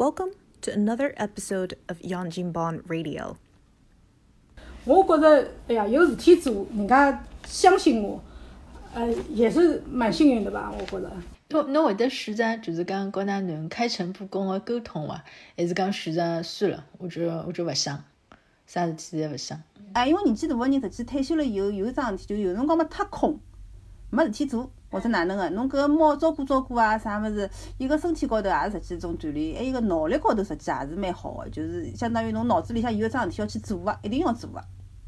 Welcome to another episode of Yanjinban Radio. 我觉着，哎呀，有事体做，人家相信我，呃，也是蛮幸运的吧？我觉着。侬侬会得选择就是讲跟㑚囡开诚布公的沟通伐？还是讲选择算了，我就我就勿想，啥事体侪勿想。哎，因为年纪大个人，实际退休了以后，有一桩事体，就有辰光嘛太空，没事体做，或者哪能个，侬搿猫照顾照顾啊，啥物事，伊个身体高头也实际一种锻炼，还有个脑力高头实际也是蛮好个，就是相当于侬脑子里向有一桩事体要去做个，一定要做个，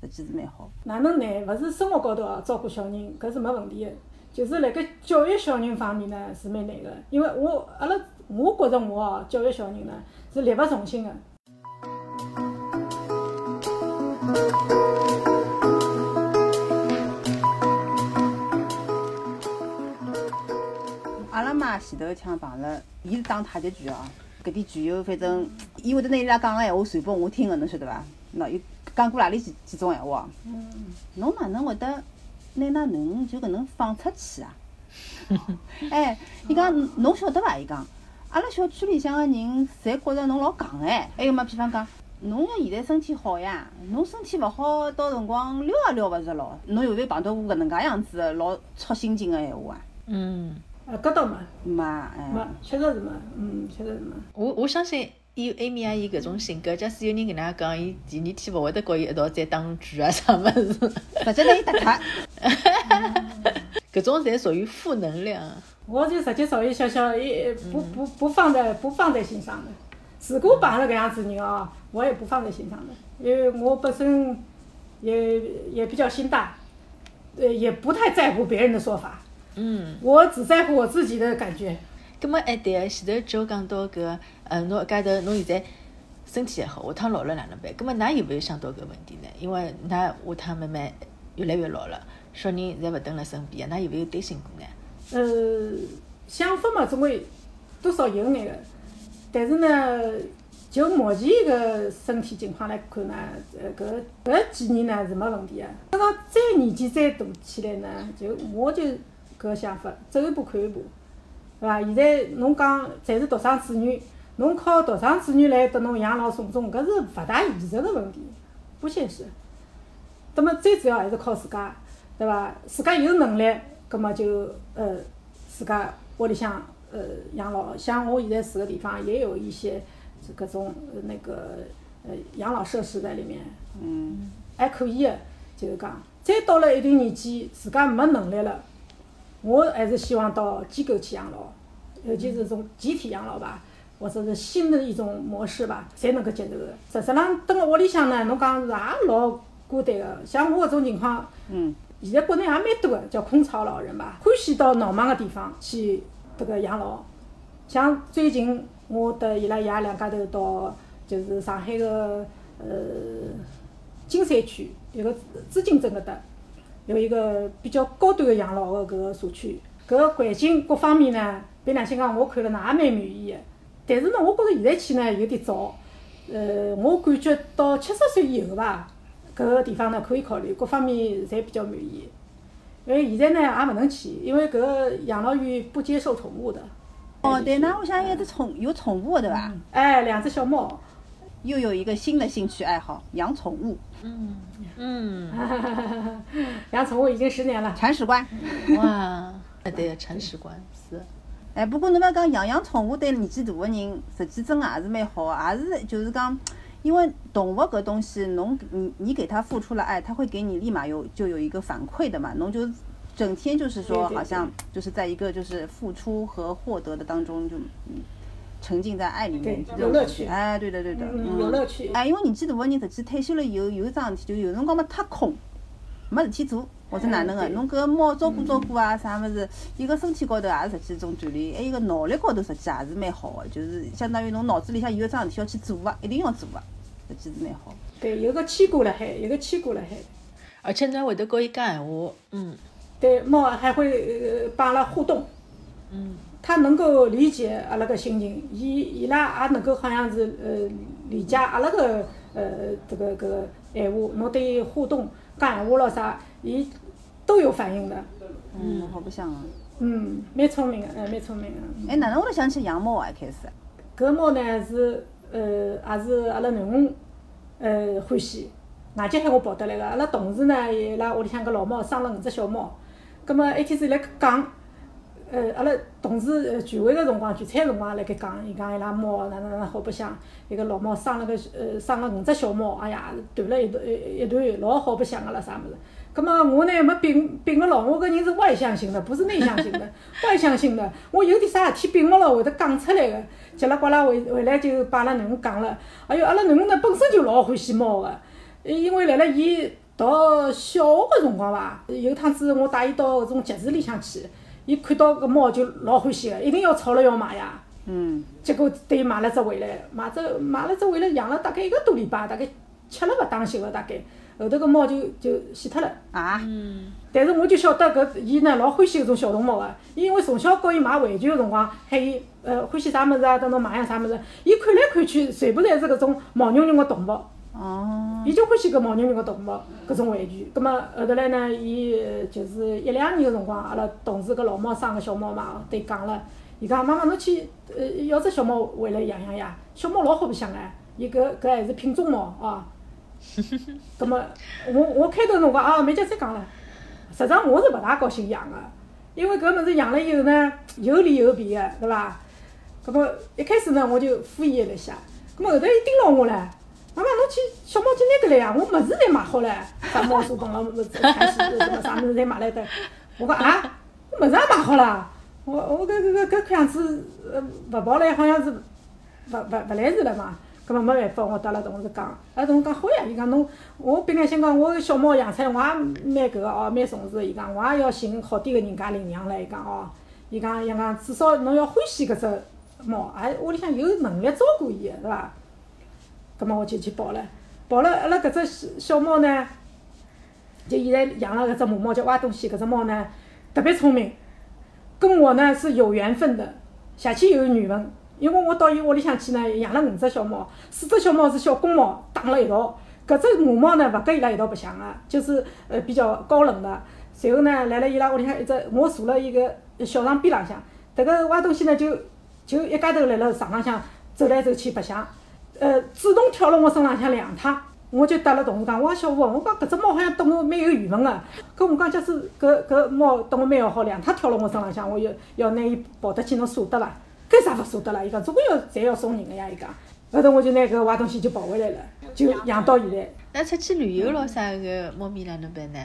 实际是蛮好。哪能难？勿是生活高头哦，照顾小人搿是没问题个，就是辣盖教育小人方面呢是蛮难个，因为我阿拉我觉着我哦教育小人呢是力不从心个。阿拉妈前头一枪碰了，伊是打太极拳哦，搿点拳友反正伊会得拿伊拉讲个闲话传拨我听个，侬晓得伐？喏，伊讲过何里几几种闲话？嗯。侬哪能会得拿㑚囡就搿能放出去啊？哎，伊讲侬晓得伐？伊讲，阿拉小区里向个人侪觉着侬老戆哎。还有嘛，比方讲，侬现在身体好呀，侬身体勿好，到辰光撩也撩勿着咯。侬有没有碰到过搿能介样子个老戳心境个闲话啊？嗯，呃，搿倒没，没，没哎，，确实是没，嗯，确实是没。我我相信伊艾米阿姨搿种性格，假使有人跟㑚讲，伊第二天勿会得跟伊一道再打拳啊啥物事，直接拿伊打脱。搿种侪属于负能量。我就直接找伊笑笑，也不不不放在不放在心上的。如果碰了搿样子人哦，我也不放在心上的，因为我本身也也比较心大，呃，也不太在乎别人的说法，嗯，我只在乎我自己的感觉。葛末哎对个，前头就讲到搿，呃，侬一家头侬现在身体还好，下趟老了哪能办？葛末㑚有没有想到搿问题呢？因为㑚下趟慢慢越来越老了，小人侪勿蹲辣身边，㑚有没有担心过呢？呃，想法嘛，总归多少有眼个，但是呢，就目前个身体情况来看呢，呃，搿搿几年呢是没问题个。等到再年纪再大起来呢，就我就搿个想法，走一步看一步，对伐？现在侬讲侪是独生子女，侬靠独生子女来拨侬养老送终，搿是勿大现实个问题，不现实。那么最主要还是靠自家，对伐？自家有能力，葛末就呃自家屋里向呃养老。像我现在住个地方也有一些这各种呃那个呃养老设施在里面，嗯，还可以个，就是讲，再到了一定年纪，自家没能力了，我还是希望到机构去养老，尤其是这种集体养老吧，或者是新的一种模式吧，才能够接受个。实质上，蹲辣屋里向呢，侬讲是也老孤单个。像我搿种情况，嗯，现在国内也蛮多个，叫空巢老人吧，欢喜到闹忙个地方去迭个养老。像最近我搭伊拉爷两家头到就是上海个呃金山区有个紫金镇搿搭，有一个比较高端个养老个搿个社区，搿个环境各方面呢，凭良心讲，我看了呢也蛮满意个。但是呢，我觉着现在去呢有点早，呃，我感觉到七十岁以后吧，搿个地方呢可以考虑，各方面侪比较满意。因为现在呢也勿能去，因为搿个养老院不接受宠物的。哦，对，㑚屋里向有只宠有宠物的对伐？哎，两只小猫，又有一个新的兴趣爱好，养宠物，嗯嗯，养宠物已经十年了。铲屎官。哇，哎对，铲屎官是。哎，不过侬勿要讲养养宠物对年纪大个人，实际真个也是蛮好个，也是就是讲，因为动物搿东西，侬你你给它付出了爱，它会给你立马有就有一个反馈的嘛，侬就整天就是说对对好像就是在一个就是付出和获得的当中就嗯沉浸在爱里面这种感有乐趣觉哎，对的对的，嗯，有乐趣。哎，因为年纪大的人，实际退休了以后，有一桩事体，就有辰光嘛太空，没事体做，或者哪能个，侬搿猫照顾照顾啊，啥物事，伊个身体高头也是实际一种锻炼，还有个脑力高头实际也是蛮好个，就是相当于侬脑子里向有一桩事体要去做个，一定要做个，实际是蛮好。对，有个牵挂辣海，有个牵挂辣海。而且侬会得跟伊讲闲话，嗯。对，猫还会呃帮阿拉互动，嗯。它能够理解阿拉个心情，伊伊拉也能够好像是呃理解阿拉个呃这个搿个闲话，侬对伊互动讲闲话咯啥，伊都有反应的。嗯，好白相啊！嗯，蛮聪明个，哎，蛮聪明个。哎，哪能会得想起养猫啊？一开始，搿猫呢是呃也是阿拉囡恩呃欢喜，外脚喊我抱得来个。阿拉同事呢，伊拉屋里向搿老猫生了五只小猫，葛末一天子辣盖讲，呃阿拉同事呃聚会个辰光聚餐辰光辣盖讲，伊讲伊拉猫哪能哪能好白相，伊个老猫生了个呃生了五只小猫，哎呀断了一段一一段，老好白相个了啥物事。葛末我呢没摒摒勿牢，我搿人是外向型的，不是内向型的。外向型的，我有点啥事体摒勿牢会得讲出来个。叽里呱啦回回来就把阿拉囡恩讲了。哎哟，阿拉囡恩呢本身就老欢喜猫个，因为辣辣伊读小学个辰光伐，有趟子我带伊到搿种集市里向去，伊看到搿猫就老欢喜个，一定要吵了要买呀。嗯，结果对伊买了只回来，买只买了只回来养了大概一个多礼拜，大概吃了勿当心个大概。后头搿猫就就死脱了。啊，嗯但是我就晓得搿伊呢老欢喜搿种小动物个，因为从小告伊买玩具个辰光，喊伊呃欢喜啥物事啊，等侬买样啥物事，伊看来看去全部侪是搿种毛茸茸个动物，哦，伊就欢喜搿毛茸茸个动物搿种玩具。葛末后头来呢，伊呃就是一两年个辰光，阿拉同事搿老猫生个小猫嘛，对伊讲了，伊讲妈妈侬去呃要只小猫回来养养呀，小猫老好白相唻，伊搿搿还是品种猫啊。葛末我我开头辰光啊，没叫再讲了。实际上我是勿大高兴养个，因为搿物事养了以后呢，有利有弊个，对伐？葛末一开始呢，我就敷衍了一下。葛末后头伊盯牢我唻，妈妈侬去小猫去拿得来呀，我物事侪买好唻，啥猫砂盆了，物事看戏什么啥物事侪买来得。我讲啊，我物事也买好了，我我搿搿搿搿看样子呃勿跑来好像是勿勿勿来事了嘛。葛末没办法，我搭阿拉同事讲，阿拉同事讲好呀，伊讲侬，我本来想讲，我小猫养出来，我也蛮搿个哦，蛮重视。伊讲我也要寻好点个人家领养唻。伊讲哦，伊讲伊讲至少侬要欢喜搿只猫，还屋里向有能力照顾伊个，是伐？葛末我就去抱了，抱了阿拉搿只小小猫呢，就现在养了搿只母猫叫挖东西，搿只猫呢特别聪明，跟我呢是有缘分的，邪气有缘分。因为我到伊屋里向去呢，养了五只小猫，四只小猫是小公猫，打了一道。搿只母猫呢，勿跟伊拉一道白相个，就是呃比较高冷的。随后呢，来了伊拉屋里向一只，我坐了一个小床边浪向，迭个歪东西呢就就一家头辣辣床浪向走来走去白相，呃主动跳了我身浪向两趟。我就搭了同事讲，我讲小吴，我讲搿只猫好像对我蛮有缘分个。搿我讲假使搿搿猫对我蛮要好，两趟跳了我身浪向，我要要拿伊抱得去，侬舍得伐？搿啥勿舍得啦？伊讲总归要侪要送人个呀！伊讲，后头我就拿搿坏东西就抱回来了，就养到现在。那出去旅游咯啥个猫咪哪能办呢？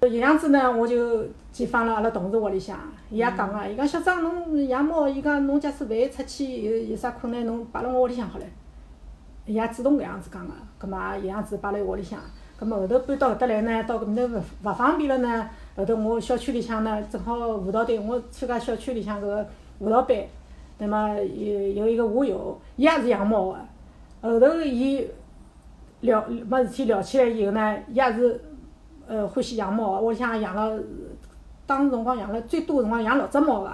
有样子呢，我就寄放了阿拉同事屋里向，伊也讲个，伊讲小张侬养猫，伊讲侬假使万一出去有有啥困难，侬摆辣我屋里向好唻。伊也主动搿样子讲个，葛末也样子摆辣伊屋里向。葛末后头搬到搿搭来呢，到搿面头勿勿方便了呢。后头我小区里向呢，正好舞蹈队，我参加小区里向搿个舞蹈班。那么有有一个舞友，伊也是养猫个。后头伊聊没事体聊起来以后呢，伊也是呃欢喜养猫个。屋里向养了，当时辰光养了最多辰光养六只猫个，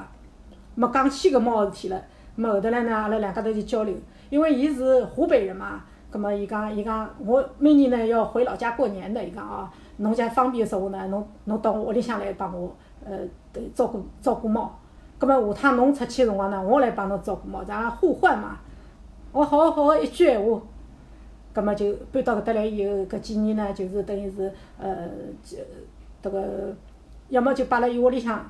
没讲起搿猫个事体了。么后头来呢，阿拉两家头就交流，因为伊是湖北人嘛，葛末伊讲伊讲我每年呢要回老家过年的，伊讲哦，侬家方便个时候呢，侬侬到我屋里向来帮我呃照顾照顾猫。葛末下趟侬出去个辰光呢，我来帮侬照顾猫，咱互换嘛。我好好一句闲话，葛末就搬到搿搭来以后，搿几年呢，就是等于是呃，就迭个要么就摆辣伊屋里向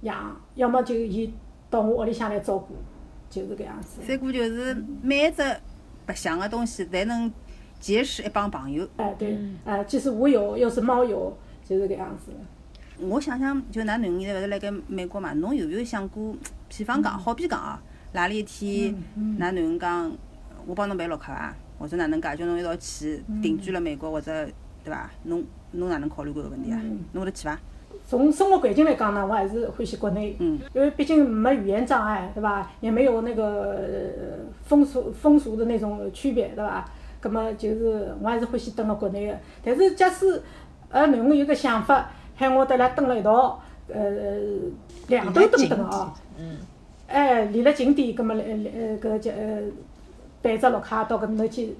养，要么就伊到我屋里向来照顾，就是搿样子。三姑就是每一只白相个东西，侪能结识一帮朋友。哎，对，哎，既是无友又是猫友，就是搿样子。我想想，就㑚囡恩现在勿是辣盖美国嘛？侬有没有想过，比方讲，好比讲哦，哪里一天，㑚囡恩讲，我帮侬办绿卡伐？或者哪能介，叫侬一道去定居了美国，或者对伐？侬侬哪能考虑过搿问题啊？侬会得去伐？从生活环境来讲呢，我还是欢喜国内，嗯因为毕竟没语言障碍，对吧？也没有那个呃风俗风俗的那种区别，对吧？葛么就是我还是欢喜蹲辣国内的。但是假使呃囡恩有个想法，喊我得来蹲辣一道，呃两头蹲蹲哦，嗯，哎，离了近点，葛么来来呃搿叫呃办只绿卡到搿面头去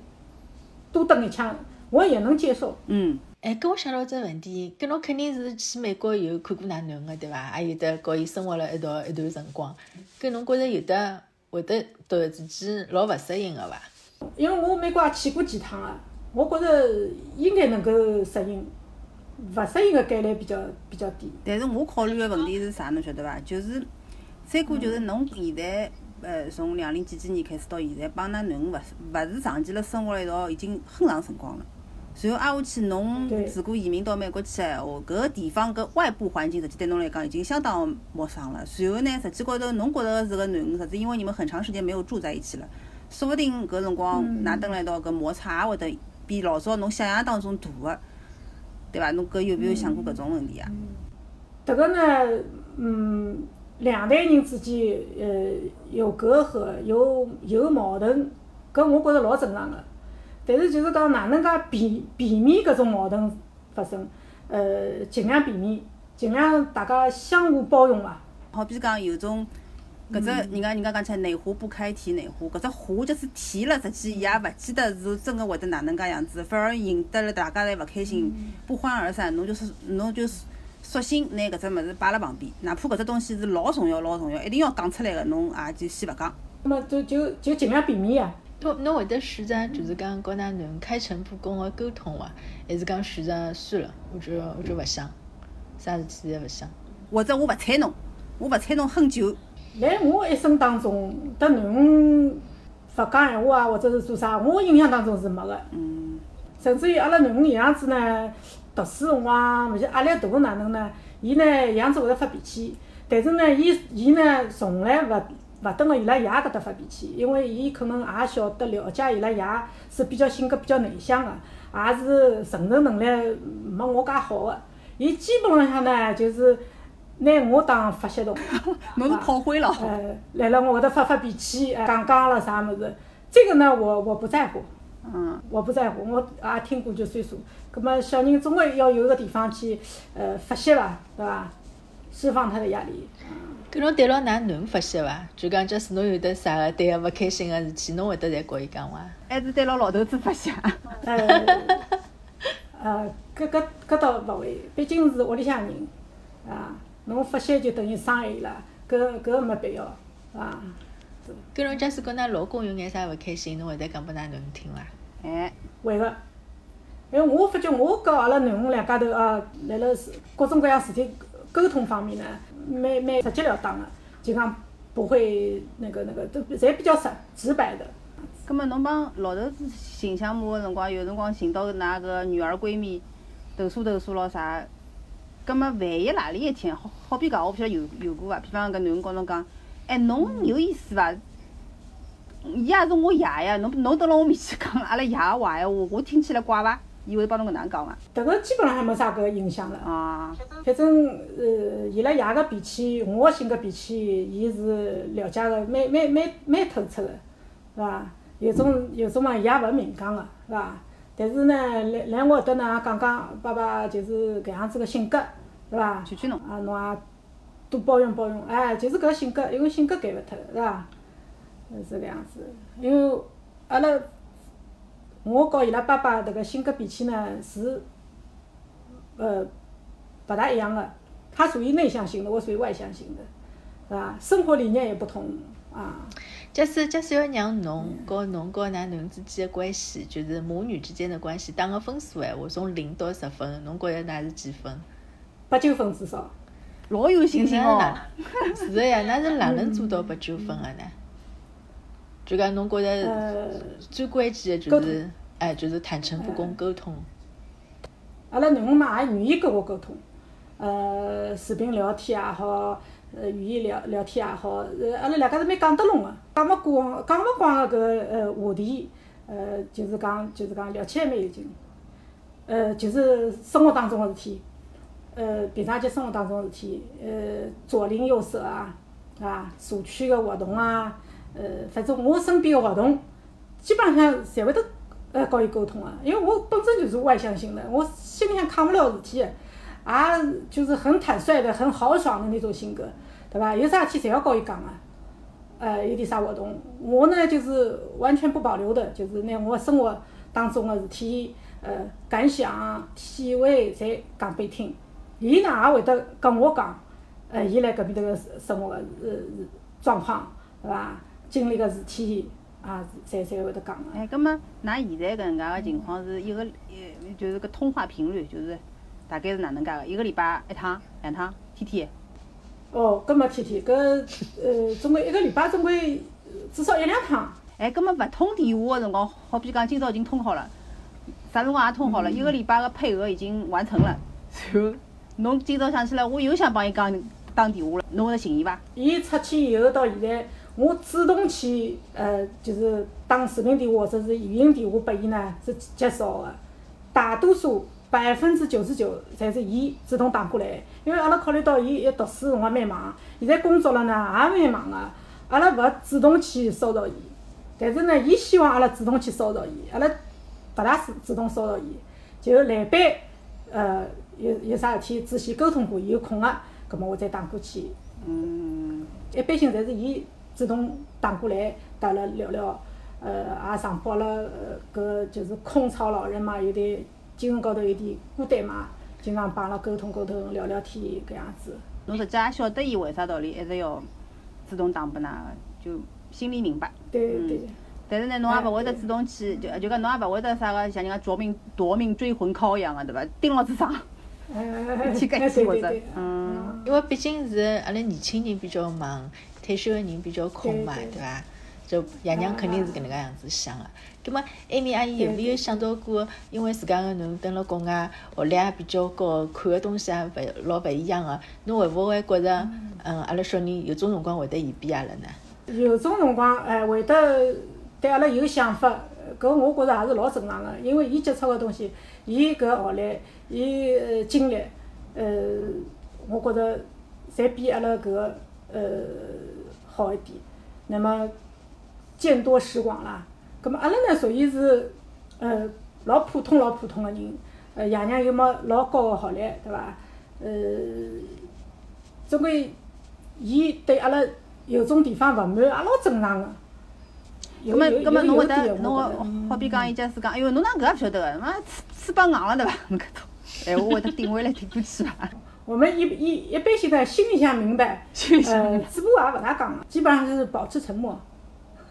多蹲一枪，我也能接受。嗯，哎，搿我想到只问题，搿侬肯定是去美国以后看过㑚囡恩个对伐？还有得和伊生活了一道一段辰光，搿侬觉着有得会得突然之间老勿适应个伐？因为我美国也去过几趟啊，我觉着应该能够适应，勿适应个概率比较比较低。但是我考虑个问题是啥，侬晓得伐？就是三哥，就是侬现在呃，从两零几几年开始到现在，帮㑚囡恩勿是勿是长期辣生活辣一道，已经很长辰光了。然后挨下去，侬对如果移民到美国去个闲话，搿个地方搿外部环境实际对侬来讲已经相当陌生了。然后呢，实际高头侬觉着是个囡恩，实际因为你们很长时间没有住在一起了，说不定搿辰光㑚蹲辣一道搿摩擦也会得比老早侬想象当中大个，对伐？侬搿有没有想过搿种问题啊？迭个呢，嗯，两代人之间，呃，有隔阂，有有矛盾，搿我觉着老正常个。但是就是讲哪能介避避免搿种矛盾发生，呃，尽量避免，尽量大家相互包容伐。好比讲有种搿只人家人家讲起来内湖不开提内湖，搿只壶就是提了，实际伊也勿记得是真个会得哪能介样子，反而引得了大家侪勿开心，不欢而散。侬就是侬就索性拿搿只物事摆辣旁边，哪怕搿只东西是老重要老重要，一定要讲出来个，侬也就先勿讲。那么就就就尽量避免呀。侬侬会得选择就是讲跟㑚囡恩开诚布公个沟通伐？还是讲选择算了，我就我就勿想，啥事体侪勿想？或者我勿睬侬，我勿睬侬很久，辣我一生当中，得囡恩勿讲闲话啊，或者是做啥，我印象当中是没个。嗯，甚至于阿拉囡恩样子呢，读书辰光，勿是压力大哪能呢？伊呢样子会得发脾气，但是呢，伊伊呢从来勿勿蹲辣伊拉爷搿搭发脾气，因为伊可能也晓得了解伊拉爷是比较性格比较内向个，也是承受能力没我介好个。伊基本浪向呢就是拿我当发泄筒。侬 是炮灰了。呃，来了我搿搭发发脾气，呃讲讲了啥物事，这个呢，我我不在乎，嗯，我不在乎，我也听过就算数。葛么小人总归要有个地方去，呃，发泄伐，对伐？释放他的压力。搿侬对牢㑚囡恩发泄伐？就讲假使侬有得啥个对个勿开心个事体，侬会得侪告伊讲伐？还是对牢老头子发泄。呃，呃，搿搿搿倒勿会，毕竟是屋里向人，啊，侬发泄就等于伤害伊拉，搿搿没必要，啊。搿侬假使跟㑚老公有眼啥勿开心，侬会得讲拨㑚囡恩听伐？哎，会个，因为我发觉我告阿拉囡恩两家头啊，辣辣各种各样事体沟通方面呢，蛮蛮直截了当个，就讲不会那个那个都侪比较直直白的。葛末侬帮老头子寻相骂个辰光，有辰光寻到㑚个女儿闺蜜投诉投诉咯啥，葛末万一何里一天，好好比讲，我勿晓得有有过伐？比方搿囡恩告侬讲，哎，侬有意思伐？伊也是我爷呀，侬侬蹲辣我面前讲阿拉爷个坏闲话，我听起来怪伐？伊会帮侬搿能讲伐？迭个基本上还没啥搿个影响了。啊，反正呃，伊拉爷个脾气，我个性格脾气，伊是了解个蛮蛮蛮蛮透彻个，是伐？有种有种嘛，伊也勿明讲个，是伐？但是呢，来来我搿搭呢，讲讲爸爸就是搿样子个性格，是伐？劝劝侬。啊，侬也多包容包容，哎，就是搿性格，因为性格改勿脱，是伐？是搿样子，因为阿拉我和伊拉爸爸迭个性格脾气呢是呃勿大一样的，他属于内向型的，我属于外向型的，是吧？生活理念也不同啊。假使假使要让侬和侬和㑚囡恩之间的关系，就是母女之间的关系打个分数闲话，从零到十分，侬觉着㑚是几分？八九分至少。老有信心哦。是的呀，那是哪能做到八九分个呢？就讲侬觉着呃，最关键的就是，哎，就是坦诚不公沟通。阿拉囡恩嘛也愿意跟我沟通，呃，视频聊天也好，呃，语音聊聊天也好，呃，阿拉两家头蛮讲得拢个，讲勿光讲勿光个搿呃话题，呃，就是讲就是讲聊起来蛮有劲，呃，就是生活当中个事体，呃，平常节生活当中个事体，呃，左邻右舍啊，啊，社区个活动啊，呃，反正我身边个活动，基本上侪会得呃和伊沟通个，因为我本身就是外向型的，我心里向扛勿了事体个，也就是很坦率的、很豪爽的那种性格，对伐？有啥事体侪要和伊讲个。呃，有点啥活动，我呢就是完全不保留的，就是拿我生活当中的事体，呃，感想、体会，侪讲拨伊听。伊呢也会得跟我讲，呃，伊辣搿边迭个生活个呃状况，对伐？经历个事体，也是侪侪会得讲个。哎，葛末㑚现在搿能介个情况是一个，呃，就是搿通话频率，就是大概是哪能介个？一个礼拜一趟、两趟，天天？哦，搿没天天，搿呃，总归一个礼拜总归至少一两趟。哎，葛末勿通电话个辰光，好比讲今朝已经通好了，啥辰光也通好了，一个礼拜个配额已经完成了，然后侬今朝想起来，我又想帮伊讲打电话了，侬会得寻伊伐？伊出去以后到现在，我主动去呃，就是打视频电话或者是语音电话拨伊呢，是极少个。大多数百分之九十九侪是伊主动打过来，因为阿拉考虑到伊要读书辰光蛮忙，现在工作了呢也蛮忙个，阿拉勿主动去骚扰伊。但是呢，伊希望阿拉主动去骚扰伊，阿拉勿大主主动骚扰伊，就来班，呃，有有啥事体仔细沟通过，伊有空个，葛末我再打过去。嗯，一般性侪是伊主动打过来，搭了聊聊，呃，也上报了，呃，搿就是空巢老人嘛，有点精神高头有点孤单嘛，经常帮阿拉沟通沟通，聊聊天搿样子。侬实际也晓得伊为啥道理一直要主动打拨㑚个，就心里明白。对对。但是呢，侬也勿会得主动去，就就讲侬也勿会得啥个像人家夺命夺命追魂 call 一样个，对伐？盯牢子上，去搿去或者，嗯。因为毕竟是阿拉年轻人比较忙，退休个人比较空嘛，对伐？就爷娘肯定是搿能介样子想个。葛末艾米阿姨有没有想到过，因为自家个囡蹲辣国外，学历也比较高，看个东西也勿老勿一样个，侬会勿会觉着，嗯，阿拉小人有种辰光会得嫌比阿拉呢？有种辰光，哎，会得。对阿拉有想法，搿我觉着也是老正常个，因为伊接触个东西，伊搿学历，伊经历，呃，我觉着侪比阿拉搿个呃好一点。那么见多识广啦，葛末阿拉呢属于是呃老普通老普通个人，呃爷娘又没老高个学历，对伐？呃，总归伊对阿拉有种地方勿满，也老正常个。葛末葛末侬会得侬好比讲，伊假使讲，哎哟，侬哪搿也勿晓得个，妈翅翅膀硬了对伐？侬搿种闲话会得顶回来顶过去伐？我们一一一般性在心里向明白，呃，嘴巴也勿大讲了，基本上就是保持沉默。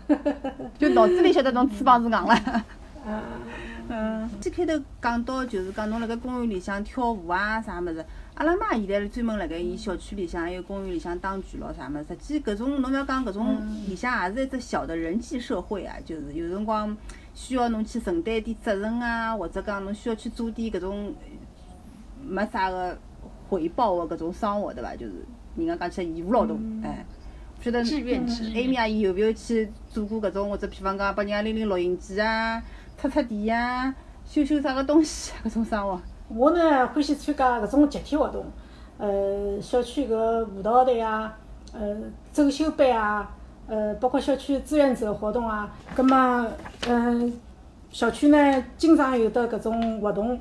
就脑子里晓得侬翅膀是硬了。嗯。最开头讲到就是讲侬辣盖公园里向跳舞啊啥物事。阿拉妈现在专门辣盖伊小区里向还有公园里向打拳咯啥物事，实际搿种侬覅讲搿种里向也是一只小的人际社会啊，就是有辰光需要侬去承担点责任啊，或者讲侬需要去做点搿种没啥个回报的搿种生活，对伐？就是人家讲起来义务劳动，哎，勿晓得艾米阿姨有勿有去做过搿种，或者比方讲帮人家拎拎录音机啊、擦擦地啊、修修啥个东西搿种生活？我呢欢喜参加搿种集体活动，呃，小区搿舞蹈队啊，呃，走秀班啊，呃，包括小区志愿者活动啊。葛末，嗯，小区呢经常有得搿种活动，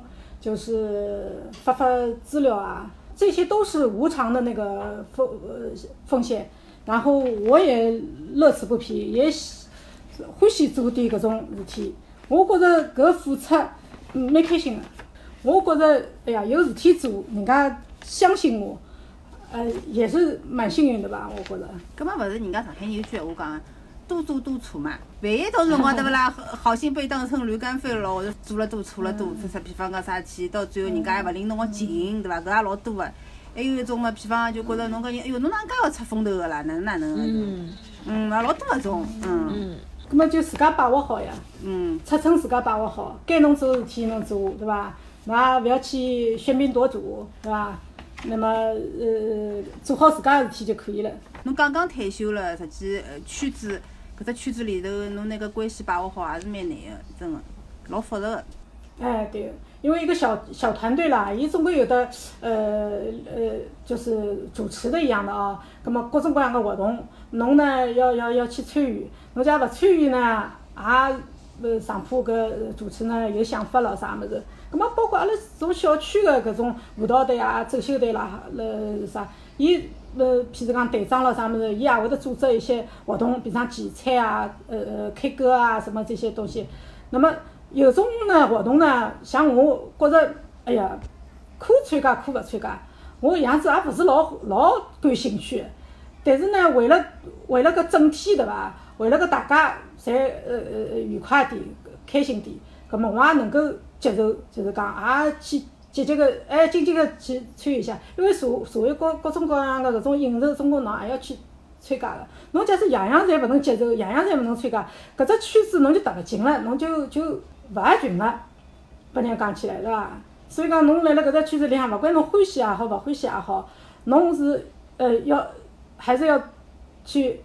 就是发发资料啊，这些都是无偿的那个奉呃奉献。然后我也乐此不疲，也喜欢喜做点搿种事体。我觉着搿付出蛮开心的。我觉着，哎呀，有事体做，人家相信我，呃，也是蛮幸运的吧？我觉着。搿么勿是人家上海人有句闲话讲，多做多错嘛。万一到辰光对勿啦？好心被当成驴肝肺了，或者做了多错了多，说比方讲啥事体，到最后人家还勿领侬个情，对伐？搿也老多个。还有一种嘛，比方就觉着侬搿人，哎哟，侬哪能介要出风头个啦？哪能哪能？嗯。嗯，也老多搿种，嗯。嗯。搿么就自家把握好呀。嗯。尺寸自家把握好，该侬做事体侬做，对伐？那勿要去喧宾夺主，对伐？那么呃，做好自家个事体就可以了。侬刚刚退休了，实际呃圈子，搿只圈子里头，侬那个关系把握好也是蛮难个，真个，老复杂个。哎，对，因为一个小小团队啦，伊总归有的呃呃，就是主持的一样的哦。葛末各种各样个活动，侬呢要要要去参与，侬假勿参与呢，也呃上铺搿主持呢有想法了啥物事。葛末包括阿拉从小区个搿种舞蹈队啊、走秀队啦，呃啥，伊呃譬如讲队长咯啥物事，伊也会得组织一些活动，比方聚餐啊、呃呃 K 歌啊什么这些东西。那么有种呢活动呢，像我觉着，哎呀，可参加可勿参加，我样子也勿是老老感兴趣。但是呢，为了为了搿整体对伐？为了个大家侪呃呃呃愉快点、开心点，葛末我也能够接受，就是讲也去积极个哎积极个去参与一下，因为社社会各各种各样个搿种应酬，总归侬也要去参加个。侬假使样样侪勿能接受，样样侪勿能参加，搿只圈子侬就踏勿进了，侬就就勿合群了。拨人家讲起来，对伐？所以讲，侬辣辣搿只圈子里向，勿管侬欢喜也好，勿欢喜也好，侬是呃要还是要去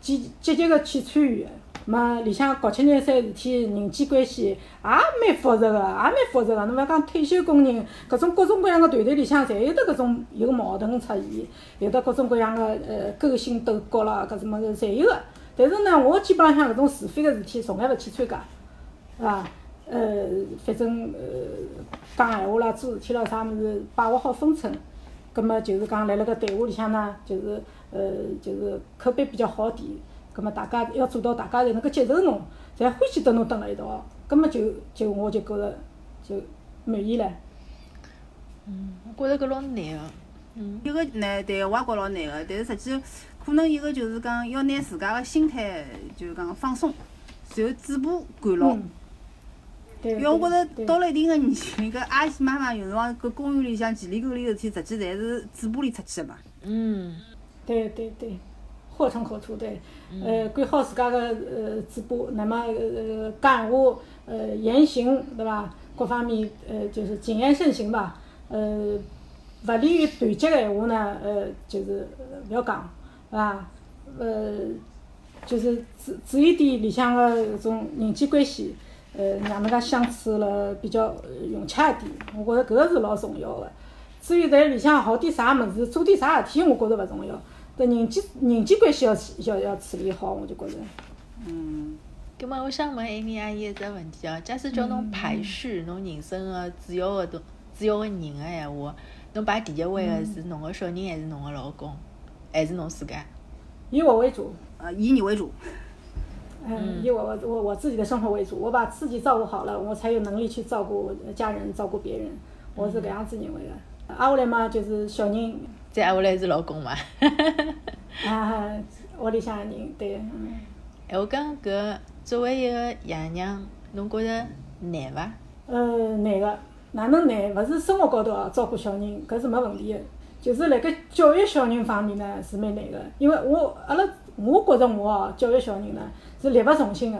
积积极个去参与。嘛，里向搞七廿三事体，人际关系也蛮复杂个，也蛮复杂个。侬勿要讲退休工人，搿种各种各样个团队里向，侪有得搿种有矛盾出现，有得各种各样个呃勾心斗角啦，搿种物事侪有个。但是呢，我基本浪向搿种是非个事体，从来勿去参加，是伐？呃，反正呃讲闲话啦，做事体啦，啥物事把握好分寸。葛末就是讲辣辣搿队伍里向呢，就是呃就是口碑比较好点。葛末大家要做到大家侪能够接受侬，侪欢喜得侬蹲辣一道，葛末就就我就觉着就满意唻。嗯，我觉着搿老难个。嗯。一个呢，对个，我也觉老难个，但是实际可能一个就是讲要拿自家个心态就是讲放松，然后嘴巴管牢。嗯。对。因为我觉着到了一定个年纪，搿阿姨妈妈有辰光搿公园里向前里沟里个事体，实际侪是嘴巴里出去个嘛。嗯。对对对，祸从口出，对。呃，管好自家个呃嘴巴，那么呃讲闲话，呃言行，对伐？各方面呃就是谨言慎行吧。呃，勿利于团结个闲话呢，呃就是勿要讲，是伐？呃，就是注注意点里向个搿种人际关系，呃，让大家相处了比较融洽一点。我觉着搿个是老重要个。至于在里向学点啥物事，做点啥事体，我觉着勿重要。搿人际人际关系要要要处理好，我就觉着。嗯。葛末我想问艾米阿姨一只问题哦，假使叫侬排序侬人生个主要个东主要个人个闲话，侬排第一位个是侬个小人，还是侬个老公，还是侬自家？以我为主，呃，以你为主。嗯，以我我我我自己的生活为主，我把自己照顾好了，我才有能力去照顾家人、照顾别人，我是搿样子认为的。挨下来嘛，就是小人，再挨下来是老公嘛。啊，屋里向个人，对，嗯。哎，我讲搿作为一个爷娘，侬觉着难伐？呃，难个，哪能难？勿是生活高头哦，照顾小人搿是没问题个，就是辣盖教育小人方面呢是蛮难个，因为我阿拉我觉着我哦教育小人呢是力不从心个，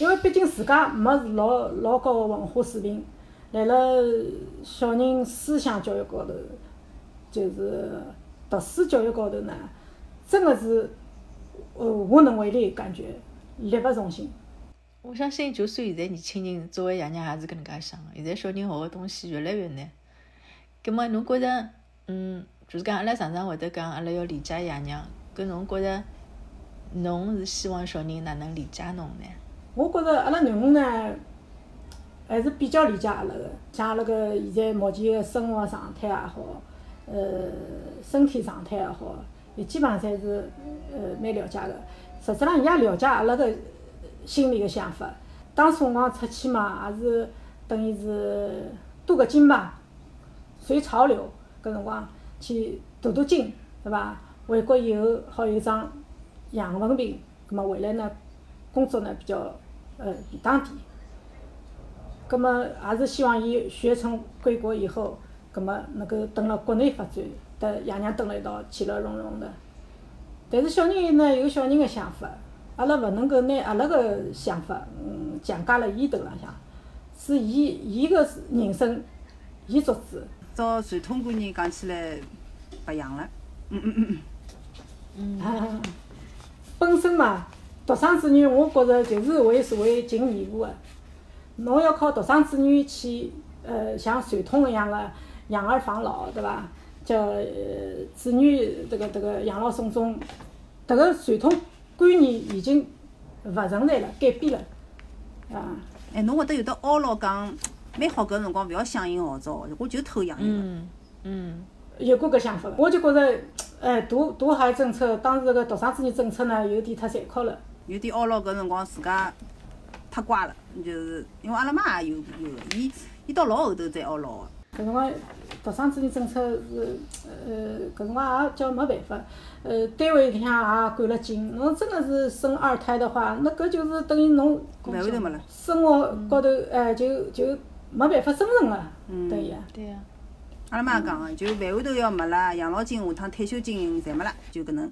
因为毕竟自家没老老高个文化水平，辣辣小人思想教育高头，就是读书教育高头呢，真个是呃无能为力，感觉力不从心。我相信，就算现在年轻人作为爷娘也是搿能介想个。现在小人学个东西越来越难。葛末侬觉着，嗯，就是讲阿拉常常会得讲，阿拉要理解爷娘。搿侬觉着，侬是希望小人哪能理解侬呢？我觉着阿拉囡恩呢，还是比较理解阿拉个，像阿拉个现在目前个生活状态也好，呃，身体状态也好，伊基本上侪是呃蛮了解个。实质上，伊也了解阿拉个心里个想法。当初辰光出去嘛，也是等于是镀个金吧，随潮流。搿辰光去镀镀金，对伐？回国以后好有张洋文凭，葛末回来呢，工作呢比较呃便当点。葛末也是希望伊学成归国以后，葛末能够蹲辣国内发展，搭爷娘蹲辣一道，其乐融融的。但是小人呢有小人个想法，阿拉勿能够拿阿拉个想法，嗯，强加辣伊头浪向，是伊伊个人生，伊做主。照传统观念讲起来，白养了。嗯嗯嗯嗯。啊，本身嘛，独生子女，我觉着就是为社会尽义务个。侬要靠独生子女去，呃，像传统个样个养儿防老，对伐？叫呃子女迭个迭个养老送终，迭个传统观念已经勿存在了，改变了，啊。哎，侬会得有得懊恼讲，蛮好搿辰光勿要响应号召，我就偷养一个。嗯嗯。有过搿想法个，我就觉着，哎，大大孩政策，当时个独生子女政策呢，有点太残酷了。有点懊恼搿辰光自家太乖了，就是因为阿拉妈也有有个，伊伊到老后头才懊恼个。搿辰光独生子女政策是，呃，搿辰光也叫没办法，呃，单位里向也管了紧。侬真个是生二胎的话，那搿就是等于侬。生活高头，哎，就就没办法生存了，嗯等于。对呀、阿拉妈讲个，就饭碗头要没了，养老金下趟退休金侪没了，就搿能，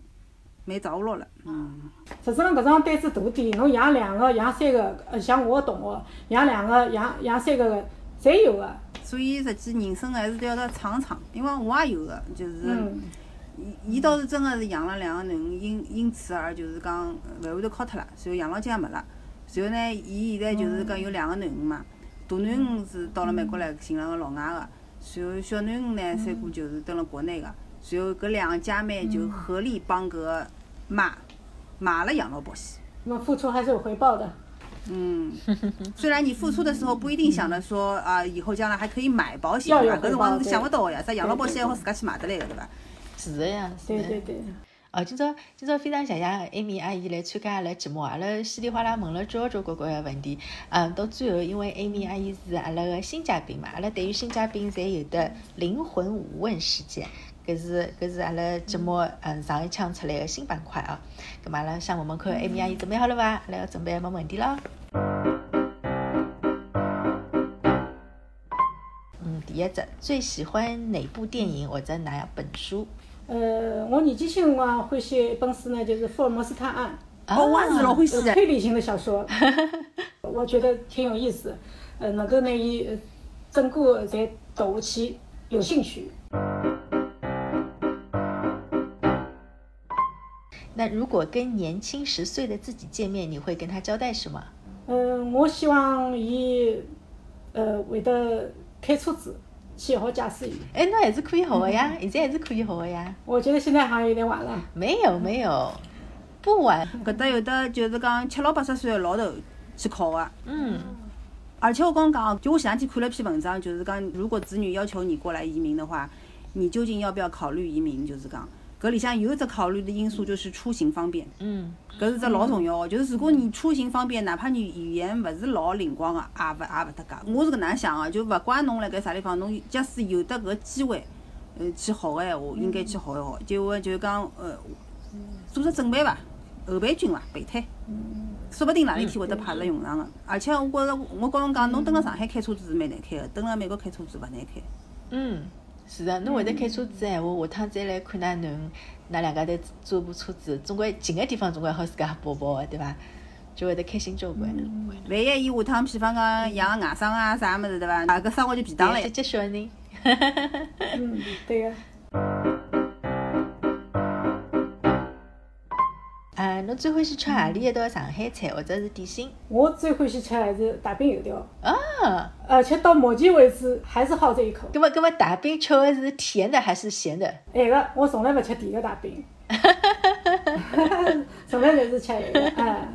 蛮着落了。嗯，实质上搿张单子大点，侬养两个、养三个，呃，像我个同学养两个、养养三个个，侪有个。所以实际人生还是要得闯闯，因为我也有个，就是。嗯。伊伊倒是真个是养了两个囡恩，因因此而就是讲饭碗头敲脱了，然后养老金也没了。然后呢，伊现在就是讲有两个囡恩嘛，大囡恩是到了美国来寻了个老外个，然后小囡恩呢三姑就是蹲了国内个，然后搿两个姐妹就合力帮搿个妈买了养老保险。那付出还是有回报的。嗯，虽然你付出的时候不一定想着说啊，以后将来还可以买保险要有对伐？搿辰光想勿到个呀，啥养老保险对对还好自家去买得来个，对伐？是的呀，是的。对对对。哦，今朝今朝非常谢谢艾米阿姨来参加阿拉节目，阿拉稀里哗啦问了交交关关个问题，嗯，到最后因为艾米阿姨是阿拉个新嘉宾嘛，阿拉对于新嘉宾侪有的灵魂五问时间，搿是搿是阿拉节目嗯上一腔出来个新板块啊，咁嘛阿拉向我们看艾米阿姨准备好了伐？阿拉要准备问问题了。嗯，第一只最喜欢哪部电影或者哪本书？呃，我年纪轻辰光欢喜一本书呢，就是《福尔摩斯探案哦，我也是老欢喜》，的。推理型的小说，我觉得挺有意思，呃，能够拿伊呃整个侪读下去，有兴趣。那如果跟年轻十岁的自己见面，你会跟他交代什么？嗯，我希望伊呃会得开车子，去学好驾驶员。哎，那还是可以学的呀，现在还是可以学的呀。我觉得现在好像有点晚了。没有没有，不晚。搿搭有的就是讲七老八十岁的老头去考个，嗯而且我刚刚讲，就我前两天看了篇文章，就是讲如果子女要求你过来移民的话，你究竟要不要考虑移民？就是讲搿里向有一只考虑的因素就是出行方便，嗯搿是只老重要个。就是如果你出行方便，哪怕你语言勿是老灵光个，也勿也勿搭界。我是搿能想个，就勿怪侬辣盖啥地方，侬假使有得搿机会，呃，去学个闲话，应该去学一学。就我就讲呃，做只准备伐，后备军伐，备胎。说不定哪一天会得派了用场个。而且我觉着，我告侬讲，侬蹲辣上海开车子是蛮难开个，蹲辣美国开车子勿难开。嗯，是的，侬会得开车子闲话，下趟再来看㑚囡恩，㑚两家头租部车子，总归近个地方总归好自家跑跑个，对伐？就会得开心交关。万一伊下趟比方讲养个外甥啊啥物事对伐？啊搿生活就便当对，了接接小人。嗯，对个。啊，侬最欢喜吃何里一道上海菜或者是点心？我最欢喜吃还是大饼油条，啊，而且到目前为止还是好这一口。那么那么大饼吃的是甜的还是咸的？咸个，我从来不吃甜的大饼，哈哈哈哈哈从来就是吃咸的，哎。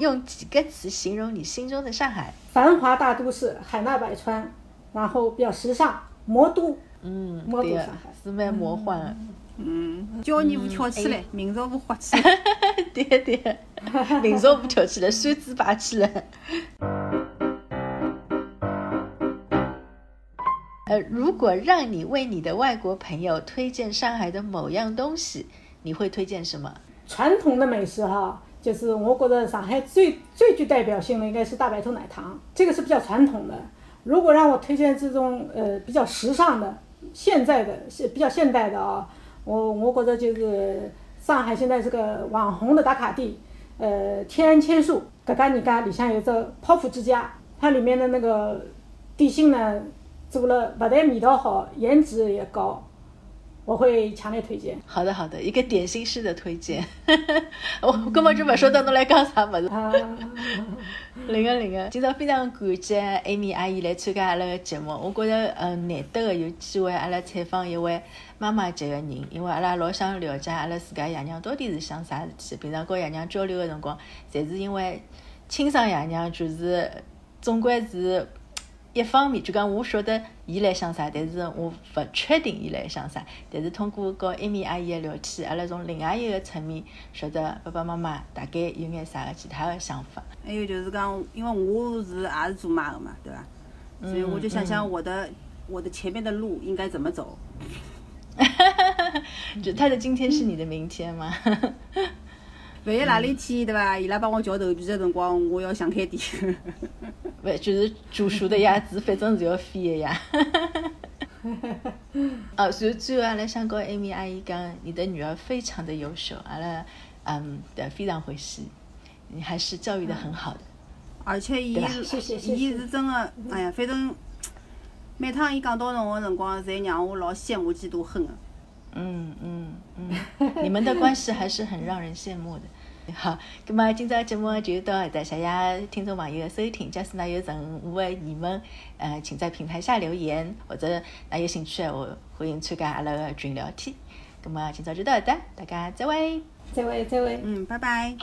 用几个词形容你心中的上海？繁华大都市，海纳百川，然后比较时尚，魔都。嗯，对个上海，是蛮魔幻的。嗯，交谊舞跳起来，民族舞活起来。对对个，民族舞跳起来，扇子摆起来。呃，如果让你为你的外国朋友推荐上海的某样东西，你会推荐什么？传统的美食哈，就是我觉得上海最最具代表性的应该是大白兔奶糖，这个是比较传统的。如果让我推荐这种呃比较时尚的、现在的、现比较现代的啊，我我觉着就是上海现在是个网红的打卡地，呃，天安千树搿家人家里向有只泡芙之家，它里面的那个点心呢做了不但味道好，颜值也高，我会强烈推荐。好的好的，一个点心式的推荐。我根本就不晓得侬来讲啥物事。啊，另个另个，今朝非常感谢艾米阿姨来参加阿拉个节目。我觉着，嗯，难得个有机会阿拉采访一位妈妈级个人，因为阿拉老想了解阿拉自家爷娘到底是想啥事体。平常跟爷娘交流个辰光，侪是因为亲生爷娘就是总归是一方面就讲我晓得伊来想啥，但是我勿确定伊来想啥。但是通过和艾米阿姨的聊天，阿拉从另外一个层面晓得爸爸妈妈大概有眼啥个其他的想法。还有就是讲，因为我是也是做妈的嘛，对吧？所以我就想想我的我的前面的路应该怎么走。就他的今天是你的明天吗？万一哪里天对伐？伊拉帮我嚼头皮的辰光，我要想开点。勿就是煮熟的鸭子，反正是要飞的呀。哦，所以最后阿拉想跟艾米阿姨讲，你的女儿非常的优秀，阿拉嗯对非常欢喜，你还是教育的很好的。而且伊谢谢谢谢伊是真的，哎呀，反正每趟伊讲到侬个辰光，侪让我老羡慕嫉妒恨的。嗯嗯嗯，你们的关系还是很让人羡慕的。好，那么今朝节目就到这，谢谢听众朋友的收听。假使呢，有任何的疑问呃，请在平台下留言，或者哪有兴趣，我欢迎参加阿拉的群聊天。那么今朝就到这，大家再会、再会、再会。嗯，拜拜。